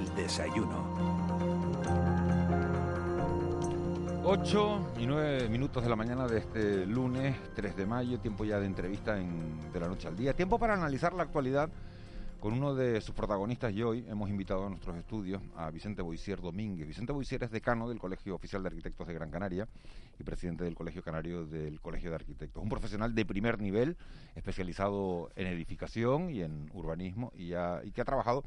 El desayuno. 8 y 9 minutos de la mañana de este lunes 3 de mayo, tiempo ya de entrevista en, de la noche al día. Tiempo para analizar la actualidad con uno de sus protagonistas y hoy hemos invitado a nuestros estudios a Vicente Boisier Domínguez. Vicente Boisier es decano del Colegio Oficial de Arquitectos de Gran Canaria y presidente del Colegio Canario del Colegio de Arquitectos. Un profesional de primer nivel, especializado en edificación y en urbanismo y que ha trabajado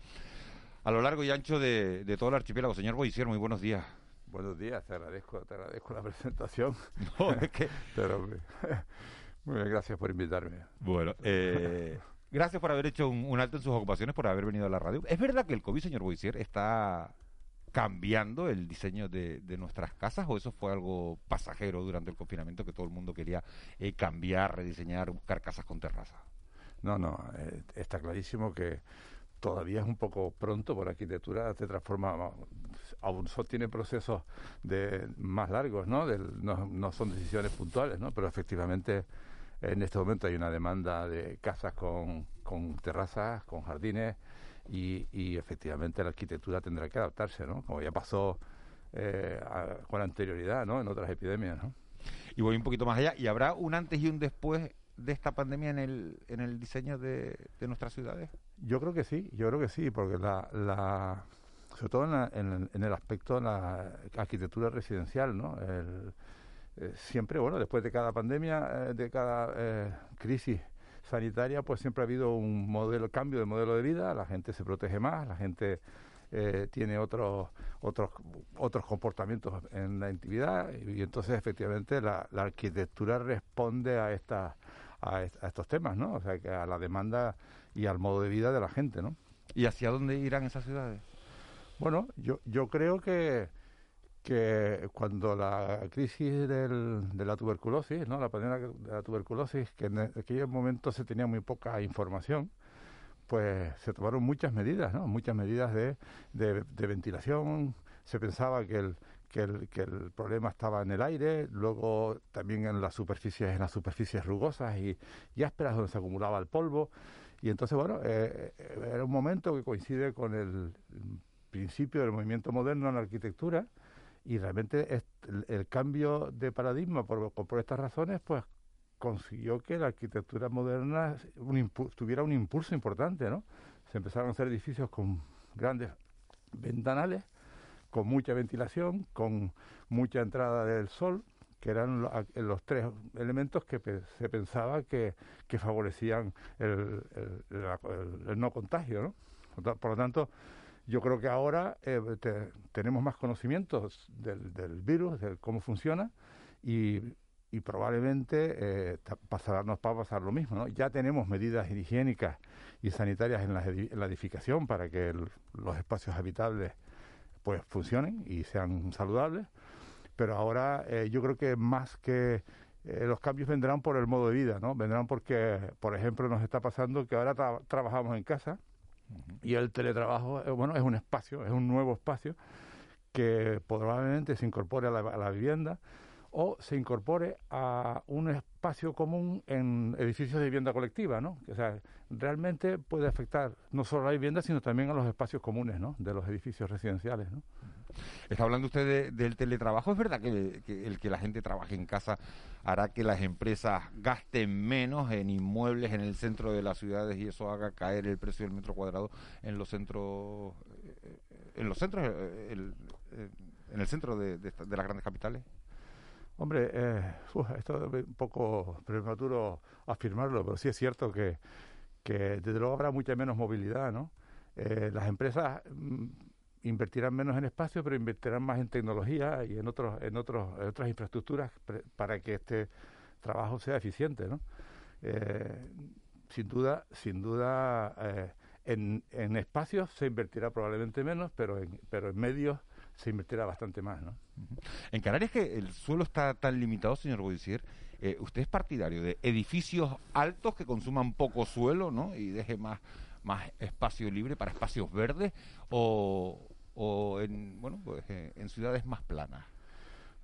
a lo largo y ancho de, de todo el archipiélago. Señor Boisier, muy buenos días. Buenos días, te agradezco, te agradezco la presentación. No, es que... Pero, muy bien, gracias por invitarme. Bueno, eh, gracias por haber hecho un, alto en sus ocupaciones, por haber venido a la radio. ¿Es verdad que el COVID, señor Boisier, está cambiando el diseño de, nuestras casas o eso fue algo pasajero durante el confinamiento que todo el mundo quería eh, cambiar, rediseñar, buscar casas con terraza? No, no, eh, está clarísimo que todavía es un poco pronto, por arquitectura se transforma, aún tiene procesos de más largos, ¿no? no, son decisiones puntuales, ¿no? Pero efectivamente en este momento hay una demanda de casas con, con terrazas, con jardines y, efectivamente la arquitectura tendrá que adaptarse, ¿no? Como ya pasó eh, con anterioridad, ¿no? En otras epidemias, ¿no? Y voy un poquito más allá, ¿y habrá un antes y un después de esta pandemia en el, en el diseño de, de nuestras ciudades? Yo creo que sí, yo creo que sí, porque la, la sobre todo en, en, el aspecto de la arquitectura residencial, ¿no? Eh, siempre, bueno, después de cada pandemia, eh, de cada eh, crisis sanitaria, pues siempre ha habido un modelo, cambio de modelo de vida, la gente se protege más, la gente tiene otros otros otros comportamientos en la intimidad y, entonces efectivamente la, la, arquitectura responde a esta a, estos temas, ¿no? O sea, que a la demanda y al modo de vida de la gente, ¿no? ¿Y hacia dónde irán esas ciudades? Bueno, yo, yo creo que, que cuando la crisis del, de la tuberculosis, ¿no? la pandemia de la tuberculosis, que en aquel momento se tenía muy poca información, pues se tomaron muchas medidas, ¿no? Muchas medidas de, de, de ventilación. Se pensaba que el, que el, problema estaba en el aire, luego también en las superficies, en las superficies rugosas y, y ásperas donde se acumulaba el polvo. Y entonces, bueno, eh, eh, era un momento que coincide con el principio del movimiento moderno en la arquitectura y realmente el, cambio de paradigma por, por estas razones, pues consiguió que la arquitectura moderna tuviera un impulso importante, ¿no? Se empezaron a hacer edificios con grandes ventanales con mucha ventilación, con mucha entrada del sol, que eran los tres elementos que se pensaba que, favorecían el, no contagio. ¿no? Por lo tanto, yo creo que ahora eh, tenemos más conocimientos del, virus, de cómo funciona, y, probablemente eh, nos va a pasar lo mismo. ¿no? Ya tenemos medidas higiénicas y sanitarias en la edificación para que los espacios habitables pues funcionen y sean saludables. Pero ahora eh, yo creo que más que eh, los cambios vendrán por el modo de vida, ¿no? Vendrán porque, por ejemplo, nos está pasando que ahora trabajamos en casa y el teletrabajo, eh, bueno, es un espacio, es un nuevo espacio que probablemente se incorpore a la vivienda o se incorpore a un espacio común en edificios de vivienda colectiva, ¿no? O sea, realmente puede afectar no solo a la vivienda, sino también a los espacios comunes, ¿no? De los edificios residenciales, ¿no? Está hablando usted del teletrabajo. ¿Es verdad que, el que la gente trabaje en casa hará que las empresas gasten menos en inmuebles en el centro de las ciudades y eso haga caer el precio del metro cuadrado en los centros, eh, en los centros, eh, en el centro de las grandes capitales? Hombre, eh, esto es un poco prematuro afirmarlo, pero sí es cierto que, desde luego habrá mucha menos movilidad, ¿no? Eh, las empresas mm, invertirán menos en espacio, pero invertirán más en tecnología y en otros, en otros, en otras infraestructuras para que este trabajo sea eficiente, ¿no? Eh, sin duda, sin duda, eh, en, en espacios se invertirá probablemente menos, pero en, pero en medios se invertirá bastante más, ¿no? En Canarias que el suelo está tan limitado, señor Boisier, eh, ¿usted es partidario de edificios altos que consuman poco suelo, ¿no? Y deje más, más espacio libre para espacios verdes o, o en, bueno, pues, eh, en ciudades más planas?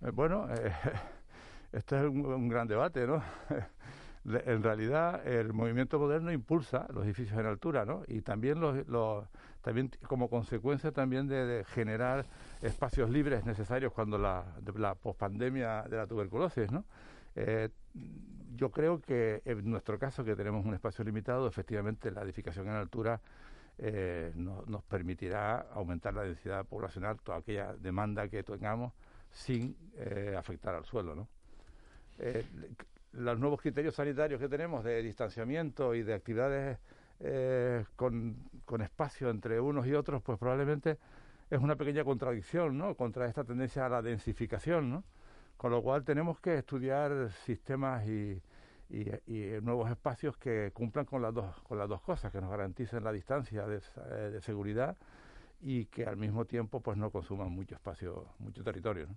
Eh, bueno, este es un, gran debate, ¿no? en realidad el movimiento moderno impulsa los edificios en altura, ¿no? Y también los, también como consecuencia también de, generar espacios libres necesarios cuando la, la pospandemia de la tuberculosis, ¿no? Eh, yo creo que en nuestro caso, que tenemos un espacio limitado, efectivamente la edificación en altura eh, nos permitirá aumentar la densidad poblacional, toda aquella demanda que tengamos, sin eh, afectar al suelo. ¿no? Eh, los nuevos criterios sanitarios que tenemos de distanciamiento y de actividades con, con espacio entre unos y otros, pues probablemente es una pequeña contradicción ¿no? contra esta tendencia a la densificación. ¿no? Con lo cual tenemos que estudiar sistemas y, nuevos espacios que cumplan con las dos con las dos cosas, que nos garanticen la distancia de, eh, seguridad y que al mismo tiempo pues no consuman mucho espacio, mucho territorio.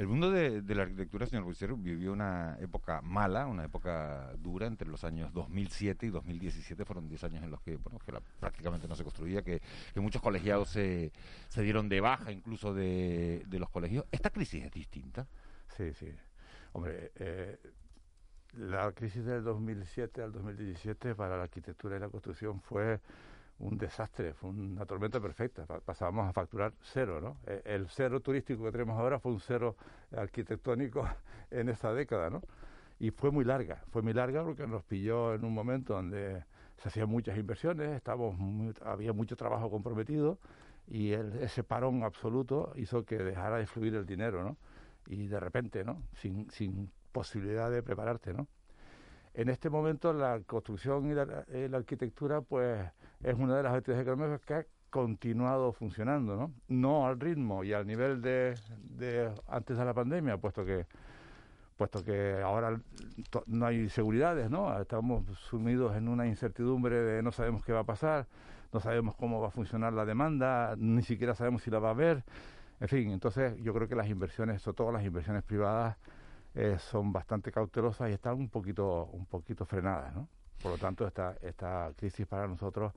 El mundo de, la arquitectura, señor Bucero, vivió una época mala, una época dura entre los años 2007 y 2017. Fueron 10 años en los que, bueno, que prácticamente no se construía, que, muchos colegiados se, se, dieron de baja incluso de, de los colegios. ¿Esta crisis es distinta? Sí, sí. Hombre, eh, la crisis del 2007 al 2017 para la arquitectura y la construcción fue un desastre, fue una tormenta perfecta. Pasábamos a facturar cero, ¿no? E, el cero turístico que tenemos ahora fue un cero arquitectónico en esta década, ¿no? Y fue muy larga, fue muy larga porque nos pilló en un momento donde se hacían muchas inversiones, estábamos había mucho trabajo comprometido y ese parón absoluto hizo que dejara de fluir el dinero, ¿no? y de repente, ¿no? Sin, sin posibilidad de prepararte, ¿no? En este momento la construcción y la, eh, arquitectura, pues, es una de las actividades económicas que ha continuado funcionando, ¿no? No al ritmo y al nivel de, de antes de la pandemia, puesto que puesto que ahora no hay seguridades, ¿no? Estamos sumidos en una incertidumbre de no sabemos qué va a pasar, no sabemos cómo va a funcionar la demanda, ni siquiera sabemos si la va a haber. En fin, entonces yo creo que las inversiones, sobre todo las inversiones privadas, eh, son bastante cautelosas y están un poquito, un poquito frenadas, ¿no? Por lo tanto, esta, esta crisis para nosotros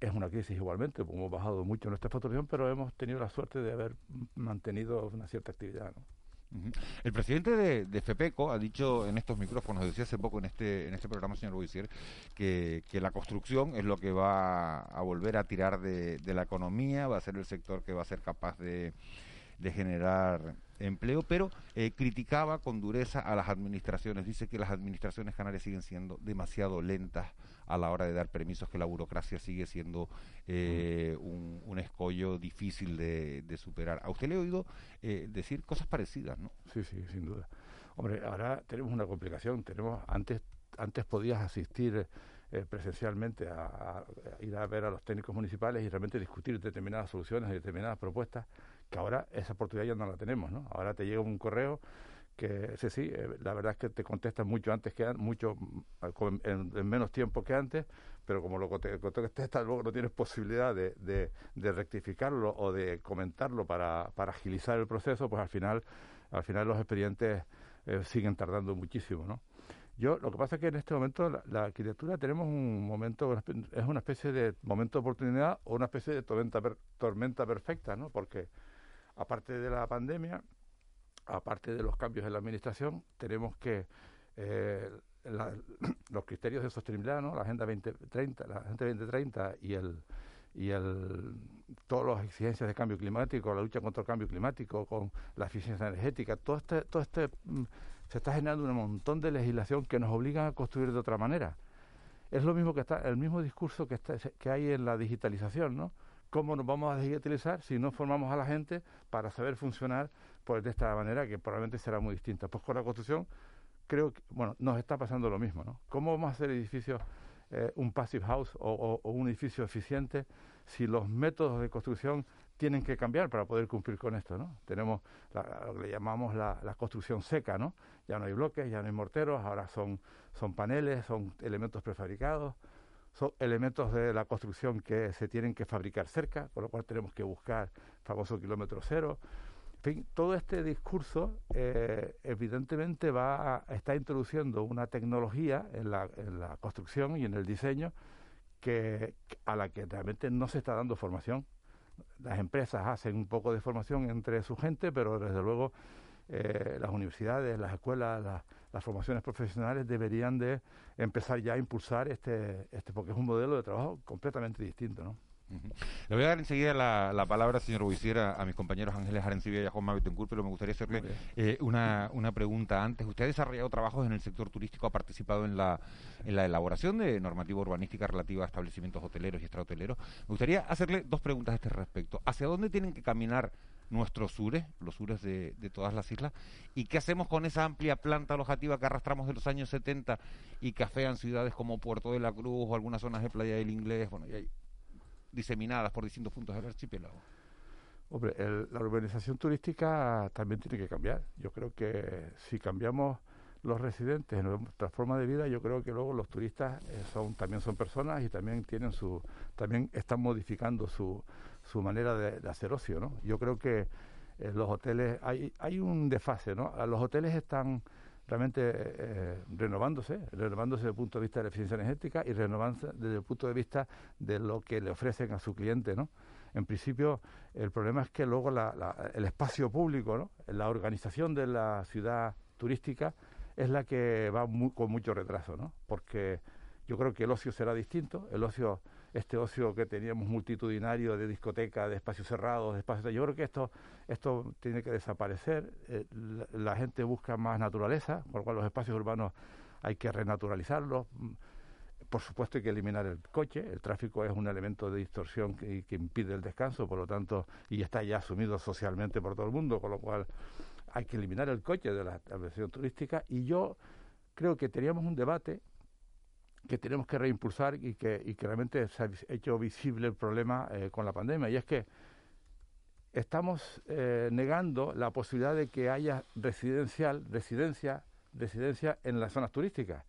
es una crisis igualmente, hemos bajado mucho nuestra facturación, pero hemos tenido la suerte de haber mantenido una cierta actividad, ¿no? El presidente de, FEPECO ha dicho en estos micrófonos, decía hace poco en este en este programa, señor Boisier, que, que la construcción es lo que va a volver a tirar de, la economía, va a ser el sector que va a ser capaz de, de generar empleo, pero eh, criticaba con dureza a las administraciones. Dice que las administraciones canarias siguen siendo demasiado lentas a la hora de dar permisos, que la burocracia sigue siendo eh, un, escollo difícil de, superar. A usted le he oído eh, decir cosas parecidas, ¿no? Sí, sí, sin duda. Hombre, ahora tenemos una complicación. Tenemos antes antes podías asistir eh, presencialmente a, ir a ver a los técnicos municipales y realmente discutir determinadas soluciones y determinadas propuestas que ahora esa oportunidad ya no la tenemos, ¿no? Ahora te llega un correo que sí, sí, eh, la verdad es que te contestan mucho antes que mucho mm, en, menos tiempo que antes, pero como lo te contestas luego no tienes posibilidad de, de, rectificarlo o de comentarlo para, para, agilizar el proceso, pues al final, al final los expedientes eh, siguen tardando muchísimo, ¿no? Yo, lo que pasa es que en este momento la, arquitectura tenemos un momento, es una especie de momento de oportunidad o una especie de tormenta, tormenta perfecta, ¿no? Porque aparte de la pandemia, aparte de los cambios en la administración, tenemos que eh, los criterios de sostenibilidad, ¿no? la Agenda 2030, la Agenda 2030 y el y el todas las exigencias de cambio climático, la lucha contra el cambio climático, con la eficiencia energética, todo este todo este mm, se está generando un montón de legislación que nos obliga a construir de otra manera. Es lo mismo que está el mismo discurso que está, que hay en la digitalización, ¿no? ¿Cómo nos vamos a digitalizar si no formamos a la gente para saber funcionar pues de esta manera que probablemente será muy distinta? Pues con la construcción creo que, bueno, nos está pasando lo mismo, ¿no? ¿Cómo vamos a hacer edificios, eh, un passive house o, un edificio eficiente si los métodos de construcción tienen que cambiar para poder cumplir con esto, ¿no? Tenemos lo que le llamamos la, la, construcción seca, ¿no? Ya no hay bloques, ya no hay morteros, ahora son, son paneles, son elementos prefabricados son elementos de la construcción que se tienen que fabricar cerca, con lo cual tenemos que buscar famoso kilómetro cero. En fin, todo este discurso eh, evidentemente va a, está introduciendo una tecnología en la, en la construcción y en el diseño que a la que realmente no se está dando formación. Las empresas hacen un poco de formación entre su gente, pero desde luego eh, las universidades, las escuelas, las formaciones profesionales deberían de empezar ya a impulsar este, este porque es un modelo de trabajo completamente distinto, ¿no? Le voy a dar enseguida la, palabra, señor Buisiera, a mis compañeros Ángeles Arencibia y a Juan Mavitencur, pero me gustaría hacerle eh, una, una pregunta antes. Usted ha desarrollado trabajos en el sector turístico, ha participado en la, en la elaboración de normativa urbanística relativa a establecimientos hoteleros y extrahoteleros. Me gustaría hacerle dos preguntas a este respecto. ¿Hacia dónde tienen que caminar nuestros sures, los sures de, de, todas las islas, y qué hacemos con esa amplia planta alojativa que arrastramos de los años 70 y que afean ciudades como Puerto de la Cruz o algunas zonas de Playa del Inglés, bueno, y hay diseminadas por distintos puntos del archipiélago. Hombre, la urbanización turística también tiene que cambiar. Yo creo que si cambiamos los residentes en nuestra forma de vida, yo creo que luego los turistas eh, son también son personas y también tienen su también están modificando su, su manera de, hacer ocio, ¿no? Yo creo que eh, los hoteles hay hay un desfase, ¿no? Los hoteles están realmente eh, renovándose, renovándose desde el punto de vista de la eficiencia energética y renovándose desde el punto de vista de lo que le ofrecen a su cliente, ¿no? En principio, el problema es que luego el espacio público, ¿no? la organización de la ciudad turística es la que va con mucho retraso, ¿no? Porque yo creo que el ocio será distinto, el ocio este ocio que teníamos multitudinario de discoteca, de espacios cerrados, de espacios... Yo creo que esto, esto tiene que desaparecer. Eh, la, gente busca más naturaleza, por lo cual los espacios urbanos hay que renaturalizarlos. Mm, por supuesto hay que eliminar el coche, el tráfico es un elemento de distorsión que, impide el descanso, por lo tanto, y está ya asumido socialmente por todo el mundo, con lo cual hay que eliminar el coche de la estación turística y yo creo que teníamos un debate que tenemos que reimpulsar y que, realmente se ha hecho visible el problema eh, con la pandemia. Y es que estamos eh, negando la posibilidad de que haya residencial, residencia, residencia en las zonas turísticas.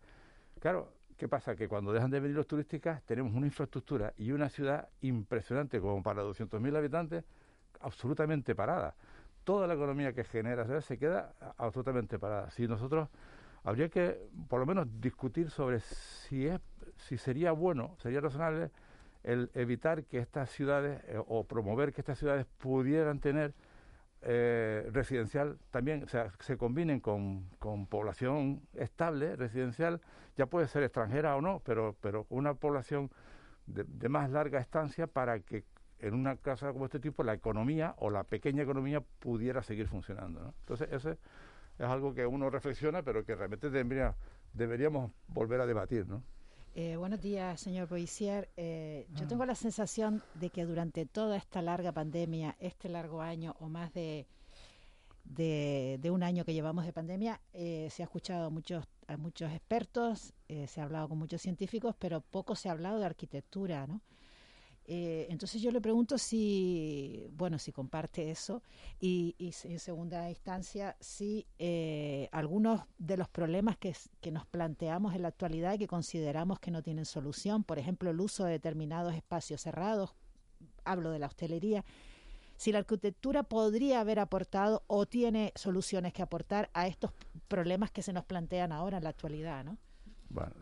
Claro, ¿qué pasa? Que cuando dejan de venir los turísticas tenemos una infraestructura y una ciudad impresionante como para 200.000 habitantes absolutamente parada. Toda la economía que genera se queda absolutamente parada. Si nosotros habría que por lo menos discutir sobre si es si sería bueno, sería razonable el evitar que estas ciudades eh, o promover que estas ciudades pudieran tener eh, residencial también, o sea, se combinen con, con, población estable, residencial, ya puede ser extranjera o no, pero, pero una población de, de más larga estancia para que en una casa como este tipo la economía o la pequeña economía pudiera seguir funcionando. ¿no? Entonces, ese es algo que uno reflexiona, pero que realmente deberíamos volver a debatir, ¿no? Eh, buenos días, señor Boisier. Eh, yo tengo la sensación de que durante toda esta larga pandemia, este largo año o más de, de, un año que llevamos de pandemia, eh, se ha escuchado a muchos, a muchos expertos, se ha hablado con muchos científicos, pero poco se ha hablado de arquitectura, ¿no? Eh, entonces yo le pregunto si, bueno, si comparte eso y, en segunda instancia si eh, algunos de los problemas que, que nos planteamos en la actualidad y que consideramos que no tienen solución, por ejemplo, el uso de determinados espacios cerrados, hablo de la hostelería, si la arquitectura podría haber aportado o tiene soluciones que aportar a estos problemas que se nos plantean ahora en la actualidad, ¿no? Bueno,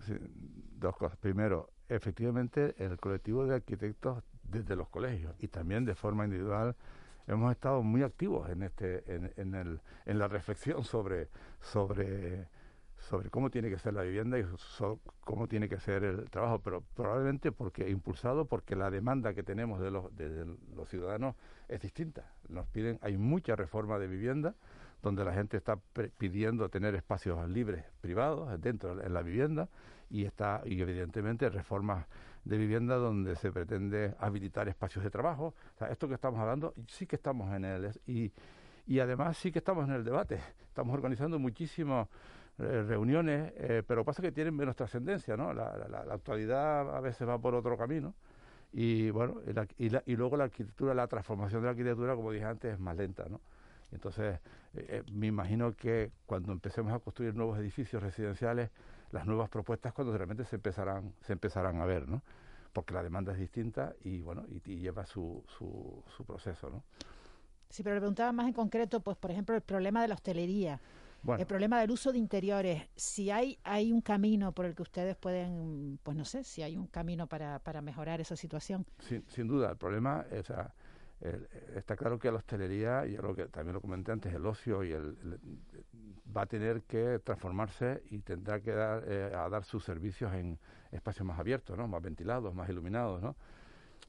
dos cosas. Primero, efectivamente el colectivo de arquitectos desde los colegios y también de forma individual hemos estado muy activos en este en, el, en la reflexión sobre sobre sobre cómo tiene que ser la vivienda y cómo tiene que ser el trabajo, pero probablemente porque impulsado porque la demanda que tenemos de los, de los ciudadanos es distinta. Nos piden, hay mucha reforma de vivienda donde la gente está pidiendo tener espacios libres privados dentro de la vivienda y está y evidentemente reformas de vivienda donde se pretende habilitar espacios de trabajo. O sea, esto que estamos hablando sí que estamos en él y, y además sí que estamos en el debate. Estamos organizando muchísimas eh, reuniones, eh, pero pasa que tienen menos trascendencia, ¿no? La, la, actualidad a veces va por otro camino y bueno, y, y, luego la arquitectura, la transformación de la arquitectura, como dije antes, es más lenta, ¿no? Entonces, eh, me imagino que cuando empecemos a construir nuevos edificios residenciales, las nuevas propuestas cuando realmente se empezarán, se empezarán a ver, ¿no? Porque la demanda es distinta y bueno, y, lleva su, su, su, proceso, ¿no? Sí, pero le preguntaba más en concreto, pues por ejemplo, el problema de la hostelería. el problema del uso de interiores, si hay, hay un camino por el que ustedes pueden, pues no sé, si hay un camino para, para mejorar esa situación. Sin, sin duda, el problema, o sea, está claro que la hostelería, y lo que también lo comenté antes, el ocio y el, va a tener que transformarse y tendrá que dar, eh, a dar sus servicios en espacios más abiertos, ¿no? más ventilados, más iluminados. ¿no?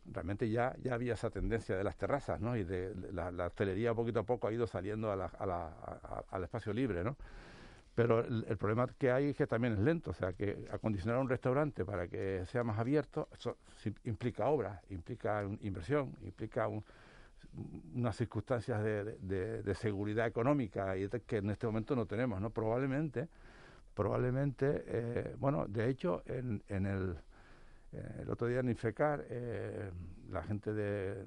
Realmente ya, ya había esa tendencia de las terrazas ¿no? y de la, la hostelería poquito a poco ha ido saliendo a la, a la, al espacio libre. ¿no? Pero el, problema que hay es que también es lento, o sea, que acondicionar un restaurante para que sea más abierto, eso implica obra, implica inversión, implica unas circunstancias de, seguridad económica y que en este momento no tenemos, ¿no? Probablemente, probablemente, eh, bueno, de hecho, en, en el, eh, el otro día en Infecar, eh, la gente de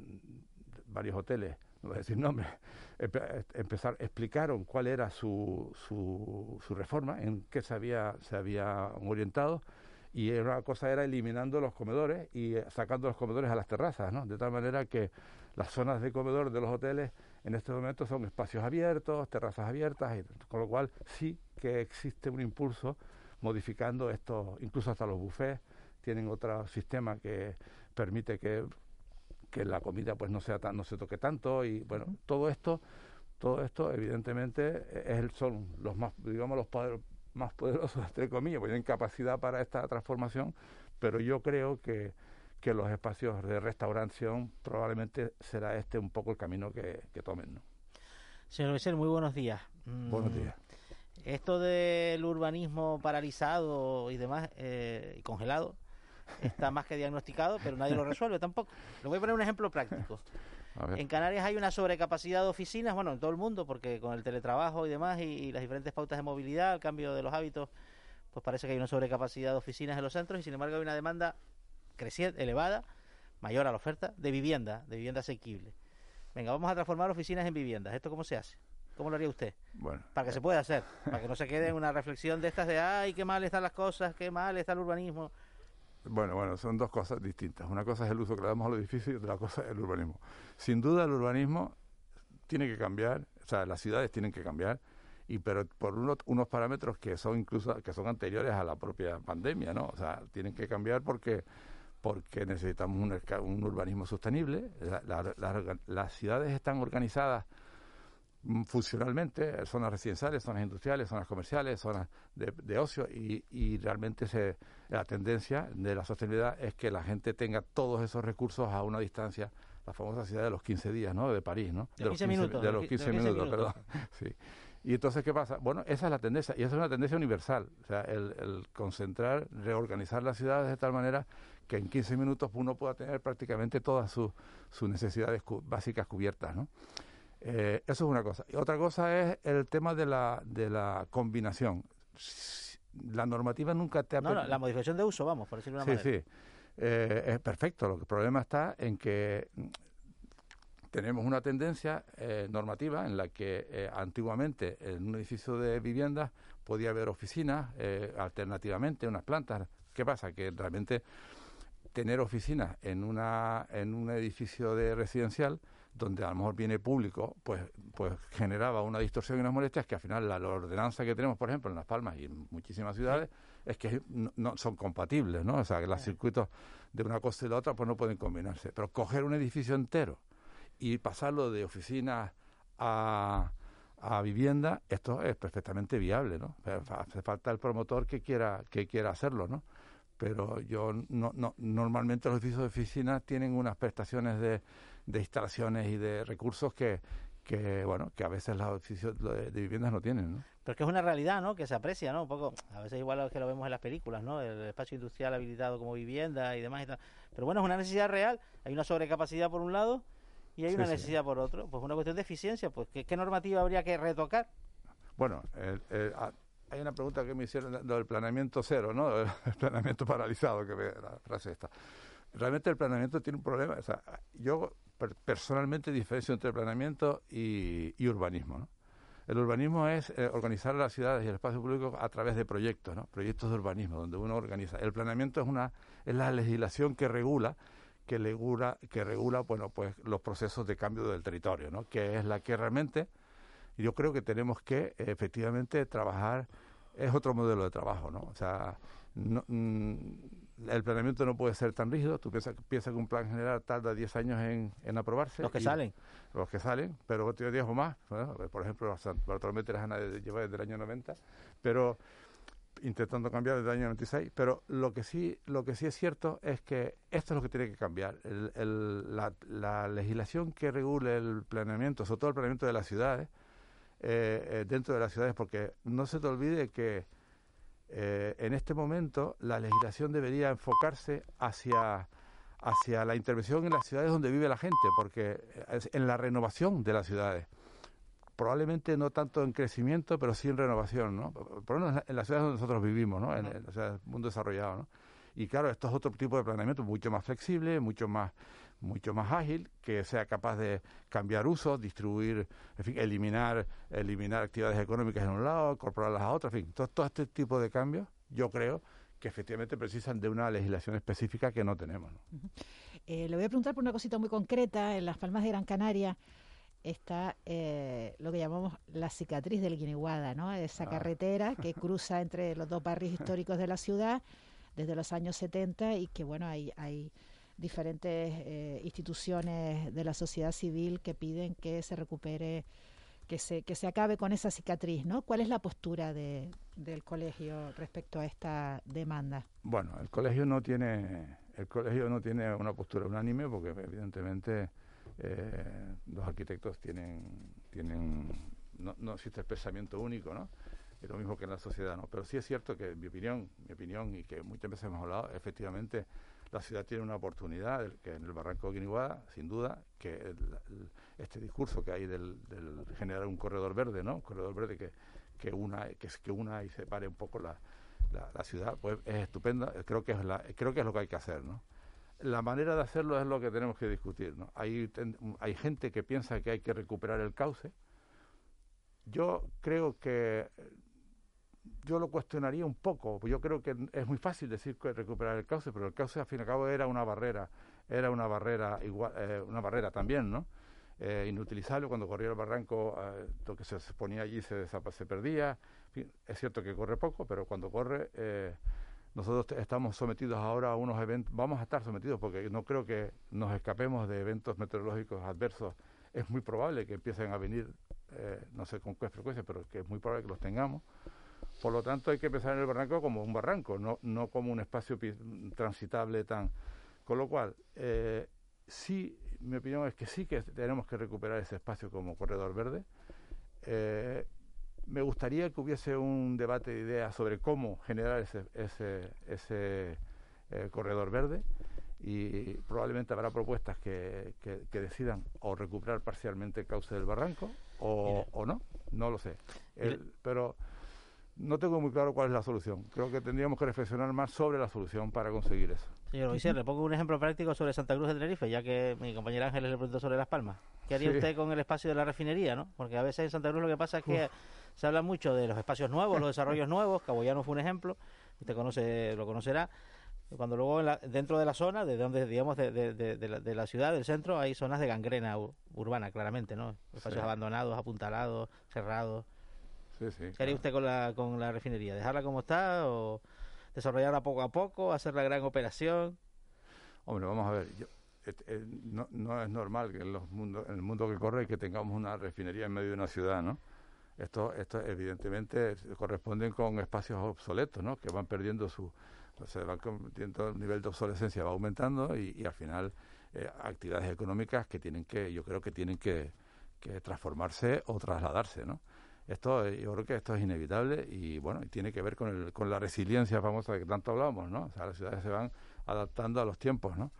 varios hoteles no voy a decir nombres, empezar, explicaron cuál era su, su, su, reforma, en qué se había, se había orientado, y una cosa era eliminando los comedores y sacando los comedores a las terrazas, ¿no? De tal manera que las zonas de comedor de los hoteles en este momento son espacios abiertos, terrazas abiertas, y, con lo cual sí que existe un impulso modificando esto, incluso hasta los buffets tienen otro sistema que permite que que la comida pues no sea tan, no se toque tanto y bueno, todo esto todo esto evidentemente es son los más digamos los más poderosos entre comillas, porque tienen capacidad para esta transformación, pero yo creo que, que los espacios de restauración probablemente será este un poco el camino que, tomen. ¿no? Señor Becer, muy buenos días. Buenos días. Mm, esto del urbanismo paralizado y demás, eh, y congelado, está más que diagnosticado, pero nadie lo resuelve tampoco. Le voy a poner un ejemplo práctico. En Canarias hay una sobrecapacidad de oficinas, bueno, en todo el mundo, porque con el teletrabajo y demás y, las diferentes pautas de movilidad, el cambio de los hábitos, pues parece que hay una sobrecapacidad de oficinas en los centros y sin embargo hay una demanda creciente, elevada, mayor a la oferta, de vivienda, de vivienda asequible. Venga, vamos a transformar oficinas en viviendas. ¿Esto cómo se hace? ¿Cómo lo haría usted? Bueno, para que se pueda hacer, para que no se quede en una reflexión de estas de, ay, qué mal están las cosas, qué mal está el urbanismo. Bueno, bueno, son dos cosas distintas. Una cosa es el uso que le damos a los edificios y otra cosa es el urbanismo. Sin duda el urbanismo tiene que cambiar, o sea, las ciudades tienen que cambiar, y pero por unos, parámetros que son incluso que son anteriores a la propia pandemia, ¿no? O sea, tienen que cambiar porque porque necesitamos un, urbanismo sostenible. las ciudades están organizadas funcionalmente, zonas residenciales, zonas industriales, zonas comerciales, zonas de, ocio y, realmente se, la tendencia de la sostenibilidad es que la gente tenga todos esos recursos a una distancia, la famosa ciudad de los 15 días, ¿no? De París, ¿no? De, los 15 minutos. De los 15, minutos, perdón. sí. Y entonces, ¿qué pasa? Bueno, esa es la tendencia, y esa es una tendencia universal. O sea, el, concentrar, reorganizar las ciudades de tal manera que en 15 minutos uno pueda tener prácticamente todas sus, sus necesidades básicas cubiertas, ¿no? Eh, eso es una cosa. Y otra cosa es el tema de la, de la combinación. La normativa nunca te ha... No, la modificación de uso, vamos, por decirlo de una sí, Sí, eh, es perfecto. Lo que el problema está en que tenemos una tendencia eh, normativa en la que antiguamente en un edificio de viviendas podía haber oficinas, alternativamente unas plantas. ¿Qué pasa? Que realmente tener oficinas en, una, en un edificio de residencial donde a lo mejor viene público, pues, pues generaba una distorsión y unas molestias que al final la, ordenanza que tenemos, por ejemplo, en Las Palmas y en muchísimas ciudades, es que no, son compatibles, ¿no? O sea, que los circuitos de una cosa y la otra pues no pueden combinarse. Pero coger un edificio entero y pasarlo de oficinas a, a vivienda, esto es perfectamente viable, ¿no? Hace falta el promotor que quiera, que quiera hacerlo, ¿no? Pero yo no, no, normalmente los edificios de oficinas tienen unas prestaciones de de instalaciones y de recursos que, que bueno que a veces los edificios de, viviendas no tienen ¿no? pero que es una realidad no que se aprecia no un poco a veces igual que lo vemos en las películas no el espacio industrial habilitado como vivienda y demás y tal. pero bueno es una necesidad real. Hay una sobrecapacidad por un lado y hay una necesidad por otro. Pues una cuestión de eficiencia pues ¿qué, normativa habría que retocar bueno hay una pregunta que me hicieron del planeamiento cero no el planeamiento paralizado que ve la frase esta. Realmente el planeamiento tiene un problema o sea yo personalmente diferencio entre planeamiento y, urbanismo. El urbanismo es eh, organizar las ciudades y el espacio público a través de proyectos, ¿no? proyectos de urbanismo, donde uno organiza. El planeamiento es una es la legislación que regula que regula que regula bueno pues los procesos de cambio del territorio, ¿no? que es la que realmente yo creo que tenemos que efectivamente trabajar es otro modelo de trabajo, ¿no? O sea, mm, el planeamiento no puede ser tan rígido. Tú piensas, piensas que un plan general tarda 10 años en, en aprobarse. Los que salen. Los que salen, pero otros 10 o más. por ejemplo, Bartolomé Terajana lleva desde el año 90, pero intentando cambiar desde el año 96. Pero lo que sí, lo que sí es cierto es que esto es lo que tiene que cambiar. la, la, legislación que regule el planeamiento, sobre todo el planeamiento de las ciudades, eh, eh, dentro de las ciudades, porque no se te olvide que eh, en este momento la legislación debería enfocarse hacia, hacia la intervención en las ciudades donde vive la gente, porque es en la renovación de las ciudades. Probablemente no tanto en crecimiento, pero sí en renovación, ¿no? Por lo menos en las ciudades donde nosotros vivimos, ¿no? En el, mundo desarrollado, ¿no? Y claro, esto es otro tipo de planeamiento mucho más flexible, mucho más mucho más ágil, que sea capaz de cambiar usos, distribuir, en fin, eliminar, eliminar actividades económicas en un lado, incorporarlas a otro, en fin, todo, todo este tipo de cambios, yo creo que efectivamente precisan de una legislación específica que no tenemos. Eh, le voy a preguntar por una cosita muy concreta. En las Palmas de Gran Canaria está eh, lo que llamamos la cicatriz del Guiniguada, ¿no? Esa ah. carretera que cruza entre los dos barrios históricos de la ciudad desde los años 70 y que, bueno, hay, hay diferentes eh, instituciones de la sociedad civil que piden que se recupere, que se, que se acabe con esa cicatriz, ¿no? ¿Cuál es la postura de, del colegio respecto a esta demanda? Bueno, el colegio no tiene, el colegio no tiene una postura unánime porque evidentemente eh, los arquitectos tienen, tienen no, no existe el pensamiento único, ¿no? Es lo mismo que en la sociedad, ¿no? Pero sí es cierto que mi opinión, mi opinión y que muchas veces hemos hablado, efectivamente la ciudad tiene una oportunidad, que en el Barranco de Guiniguada, sin duda, que este discurso que hay del, generar un corredor verde, ¿no? Un corredor verde que, que una que, que una y separe un poco la, la, ciudad, pues es estupenda. Creo que es creo que es lo que hay que hacer, ¿no? La manera de hacerlo es lo que tenemos que discutir, ¿no? Hay hay gente que piensa que hay que recuperar el cauce. Yo creo que yo lo cuestionaría un poco. Yo creo que es muy fácil decir que recuperar el cauce, pero el cauce al fin y al cabo era una barrera, era una barrera igual, eh, una barrera también, ¿no? Eh, inutilizable cuando corría el barranco, eh, lo que se ponía allí se, se perdía. es cierto que corre poco, pero cuando corre nosotros estamos sometidos ahora a unos eventos, vamos a estar sometidos porque no creo que nos escapemos de eventos meteorológicos adversos. Es muy probable que empiecen a venir, no sé con qué frecuencia, pero que es muy probable que los tengamos. Por lo tanto, hay que pensar en el barranco como un barranco, no, no como un espacio transitable tan. Con lo cual, eh, sí, mi opinión es que sí que tenemos que recuperar ese espacio como corredor verde. Eh, me gustaría que hubiese un debate de ideas sobre cómo generar ese, ese, ese eh, corredor verde y probablemente habrá propuestas que, que, decidan o recuperar parcialmente el cauce del barranco o, o no, no lo sé. pero no tengo muy claro cuál es la solución. Creo que tendríamos que reflexionar más sobre la solución para conseguir eso. Señor Moisés, le pongo un ejemplo práctico sobre Santa Cruz de Tenerife, ya que mi compañera Ángeles le preguntó sobre Las Palmas. ¿Qué haría usted con el espacio de la refinería? ¿no? Porque a veces en Santa Cruz lo que pasa es que se habla mucho de los espacios nuevos, los desarrollos nuevos. Caboyano fue un ejemplo, usted conoce, lo conocerá. Cuando luego dentro de la zona, de donde, digamos, de, de, la, ciudad, del centro, hay zonas de gangrena urbana, claramente, ¿no? Espacios abandonados, apuntalados, cerrados. ¿Qué haría usted con la, con la refinería? ¿Dejarla como está o desarrollarla poco a poco, hacer la gran operación? Hombre, vamos a ver, no, no, es normal que en, los mundos, en el mundo que corre que tengamos una refinería en medio de una ciudad, ¿no? Esto, esto evidentemente corresponden con espacios obsoletos, ¿no? Que van perdiendo su, o sea, van el nivel de obsolescencia va aumentando y, al final eh, actividades económicas que tienen que, yo creo que tienen que, que transformarse o trasladarse, ¿no? Esto, eh, yo creo que esto es inevitable y bueno, tiene que ver con, el, con la resiliencia famosa de que tanto hablamos, ¿no? O sea, las ciudades se van adaptando a los tiempos, ¿no?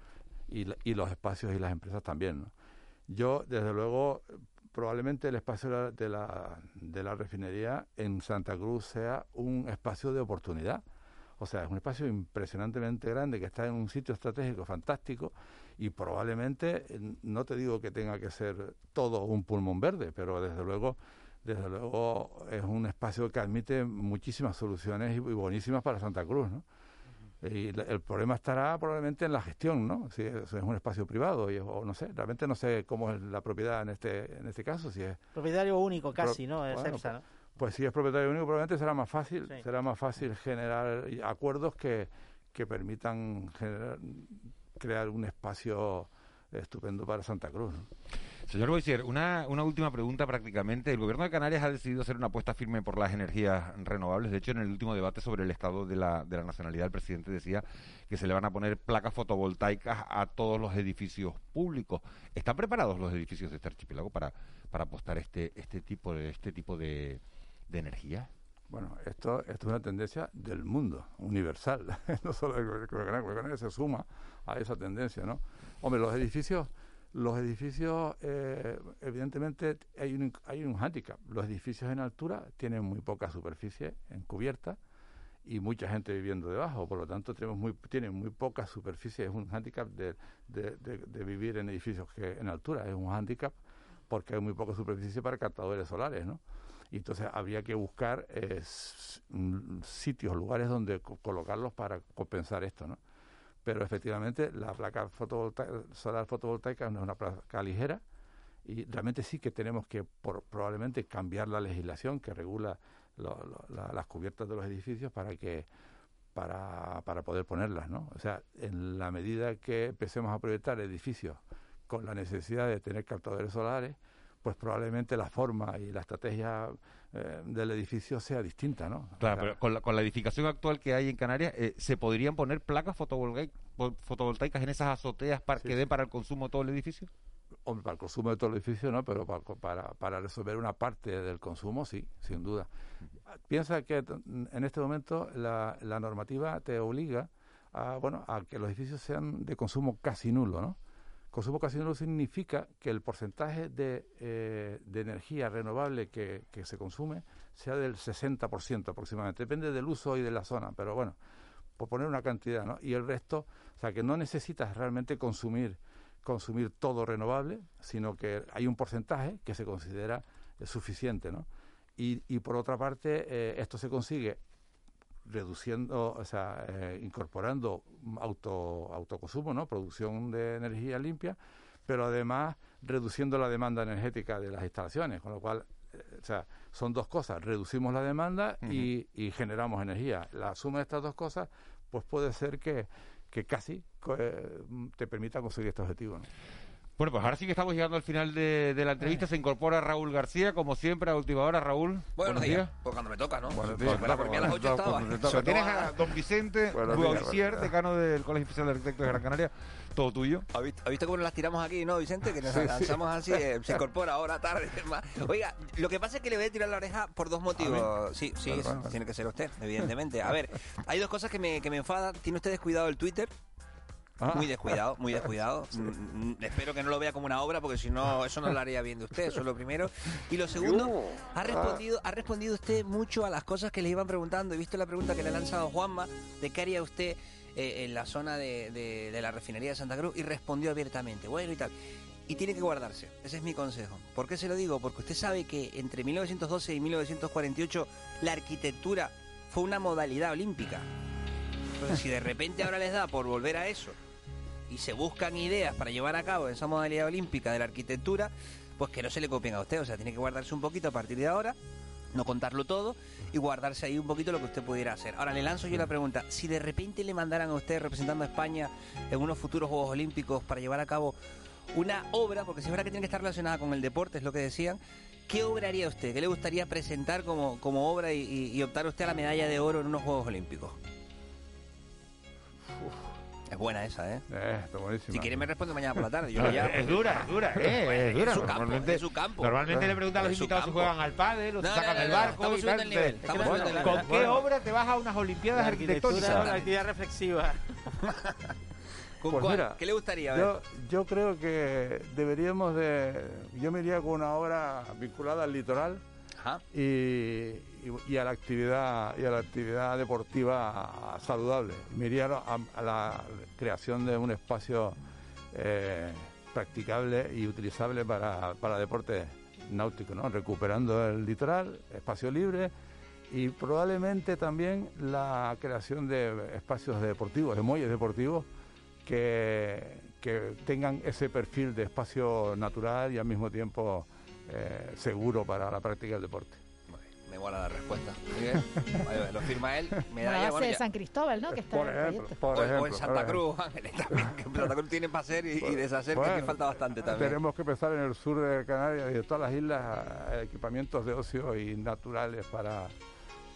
Y, y los espacios y las empresas también, ¿no? Yo, desde luego, probablemente el espacio de la, de la refinería en Santa Cruz sea un espacio de oportunidad. O sea, es un espacio impresionantemente grande que está en un sitio estratégico fantástico y probablemente, no te digo que tenga que ser todo un pulmón verde, pero desde luego desde luego es un espacio que admite muchísimas soluciones y, buenísimas para Santa Cruz, ¿no? Y el problema estará probablemente en la gestión, ¿no? Si es, un espacio privado y, o no sé, realmente no sé cómo es la propiedad en este en este caso, si es propietario único casi, ¿no? Es bueno, Pues si es propietario único, probablemente será más fácil, será más fácil generar acuerdos que, que permitan generar, crear un espacio estupendo para Santa Cruz. Señor Boisier, una, una última pregunta prácticamente. El gobierno de Canarias ha decidido hacer una apuesta firme por las energías renovables. De hecho, en el último debate sobre el estado de la, de la nacionalidad, el presidente decía que se le van a poner placas fotovoltaicas a todos los edificios públicos. ¿Están preparados los edificios de este archipiélago para, para apostar este, este tipo de, este tipo de, de energía? Bueno, esto, esto es una tendencia del mundo, universal. no solo de Canarias, se suma a esa tendencia, ¿no? Hombre, los edificios los edificios, eh, evidentemente, hay un, hay un hándicap. Los edificios en altura tienen muy poca superficie en cubierta y mucha gente viviendo debajo. Por lo tanto, tenemos muy, tienen muy poca superficie. Es un hándicap de, de, vivir en edificios que en altura. Es un hándicap porque hay muy poca superficie para captadores solares, ¿no? Entonces habría que buscar eh, sitios, lugares donde colocarlos para compensar esto, ¿no? Pero efectivamente la placa solar fotovoltaica no es una placa ligera y realmente sí que tenemos que probablemente cambiar la legislación que regula las cubiertas de los edificios para que para, para poder ponerlas, ¿no? O sea, en la medida que empecemos a proyectar edificios con la necesidad de tener captadores solares, pues probablemente la forma y la estrategia eh, del edificio sea distinta, ¿no? Claro, pero con la, con la, edificación actual que hay en Canarias, eh, ¿se podrían poner placas fotovoltaicas en esas azoteas para que den para el consumo de todo el edificio? Hombre, para el consumo de todo el edificio no, pero para, para, resolver una parte del consumo sí, sin duda. Piensa que en este momento la, la normativa te obliga a, bueno, a que los edificios sean de consumo casi nulo, ¿no? Consumo casi nulo significa que el porcentaje de, eh, energía renovable que, se consume sea del 60% aproximadamente. Depende del uso y de la zona, pero bueno, por poner una cantidad, ¿no? Y el resto, o sea, que no necesitas realmente consumir, consumir todo renovable, sino que hay un porcentaje que se considera suficiente, ¿no? Y, y por otra parte, eh, esto se consigue reduciendo, o sea, eh, incorporando auto, autoconsumo, ¿no? Producción de energía limpia, pero además reduciendo la demanda energética de las instalaciones, con lo cual, eh, o sea, son dos cosas, reducimos la demanda y, y, generamos energía. La suma de estas dos cosas, pues puede ser que, que casi eh, te permita conseguir este objetivo. ¿no? Bueno, pues ahora sí que estamos llegando al final de, la entrevista. Se incorpora Raúl García, como siempre, a última hora. Raúl. Buenos, días. Pues cuando me toca, ¿no? Buenos días. Pues, a las 8 estaba. tienes a don Vicente Guaicier, decano del Colegio Oficial de Arquitectos de Gran Canaria. Todo tuyo. ¿Has visto, cómo nos las tiramos aquí, no, Vicente? Que nos lanzamos así, eh, se incorpora ahora, tarde. Oiga, lo que pasa es que le voy a tirar la oreja por dos motivos. Sí, sí, tiene que ser usted, evidentemente. A ver, hay dos cosas que me, que me enfadan. ¿Tiene usted descuidado el Twitter? Ah. Muy descuidado, muy descuidado. Mm, espero que no lo vea como una obra, porque si no, eso no lo haría bien de usted. Eso es lo primero. Y lo segundo, ha respondido, ha respondido usted mucho a las cosas que le iban preguntando. He visto la pregunta que le ha lanzado Juanma de qué haría usted eh, en la zona de, de, la refinería de Santa Cruz y respondió abiertamente. Bueno y tal y tiene que guardarse. Ese es mi consejo. ¿Por qué se lo digo? Porque usted sabe que entre 1912 y 1948 la arquitectura fue una modalidad olímpica. Entonces, si de repente ahora les da por volver a eso y se buscan ideas para llevar a cabo esa modalidad olímpica de la arquitectura, pues que no se le copien a usted. O sea, tiene que guardarse un poquito a partir de ahora, no contarlo todo y guardarse ahí un poquito lo que usted pudiera hacer. Ahora le lanzo yo la pregunta, si de repente le mandaran a usted representando a España en unos futuros Juegos Olímpicos para llevar a cabo una obra, porque si es verdad que tiene que estar relacionada con el deporte, es lo que decían, ¿qué obra haría usted? ¿Qué le gustaría presentar como, como obra y, y optar usted a la medalla de oro en unos Juegos Olímpicos? Es buena esa, ¿eh? eh está buenísima. Si quiere me responde mañana por la tarde. Yo Es dura, es dura, eh, es dura. Es su campo, normalmente, es su campo. Normalmente le preguntan a los invitados si juegan al pádel o si sacan el barco y tal. El nivel, ¿Con qué obra te vas a unas olimpiadas arquitectónicas? La actividad reflexiva. ¿Con pues Mira, ¿Qué le gustaría ver? Yo, yo creo que deberíamos de... Yo me iría con una obra vinculada al litoral y, y, a la actividad y a la actividad deportiva saludable. Me a, la creación de un espacio eh, practicable y utilizable para, para deporte náutico, ¿no? recuperando el litoral, espacio libre y probablemente también la creación de espacios deportivos, de muelles deportivos que, que tengan ese perfil de espacio natural y al mismo tiempo eh, seguro para la práctica del deporte. Me mola la respuesta. Miguel, lo firma él. Medalla, la base de San Cristóbal, ¿no? Que está por ejemplo, por ejemplo, o, en Santa Cruz, Ángeles también. Que Santa Cruz tiene para hacer y, y deshacer, bueno, que falta bastante también. Tenemos que pensar en el sur de Canarias y de todas las islas equipamientos de ocio y naturales para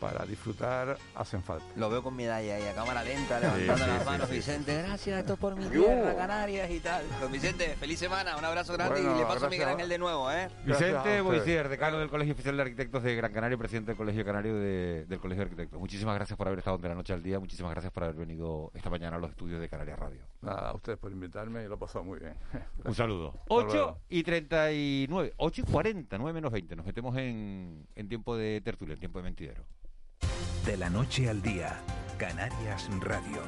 para disfrutar hacen falta. Lo veo con medalla ahí a cámara lenta, levantando las manos, Vicente. Gracias, esto por mi tierra, Canarias y tal. Don Vicente, feliz semana, un abrazo grande y le paso a Miguel Ángel de nuevo, ¿eh? Vicente Boisier, decano del Colegio Oficial de Arquitectos de Gran Canaria, presidente del Colegio Canario de, del Colegio de Arquitectos. Muchísimas gracias por haber estado de la noche al día, muchísimas gracias por haber venido esta mañana a los estudios de Canarias Radio. Nada, a ustedes por invitarme y lo he pasado muy bien. un saludo. 8 y 39, 8 y 40, 9 menos 20. Nos metemos en, en tiempo de tertulia, en tiempo de mentidero. De la noche al día, Canarias Radio.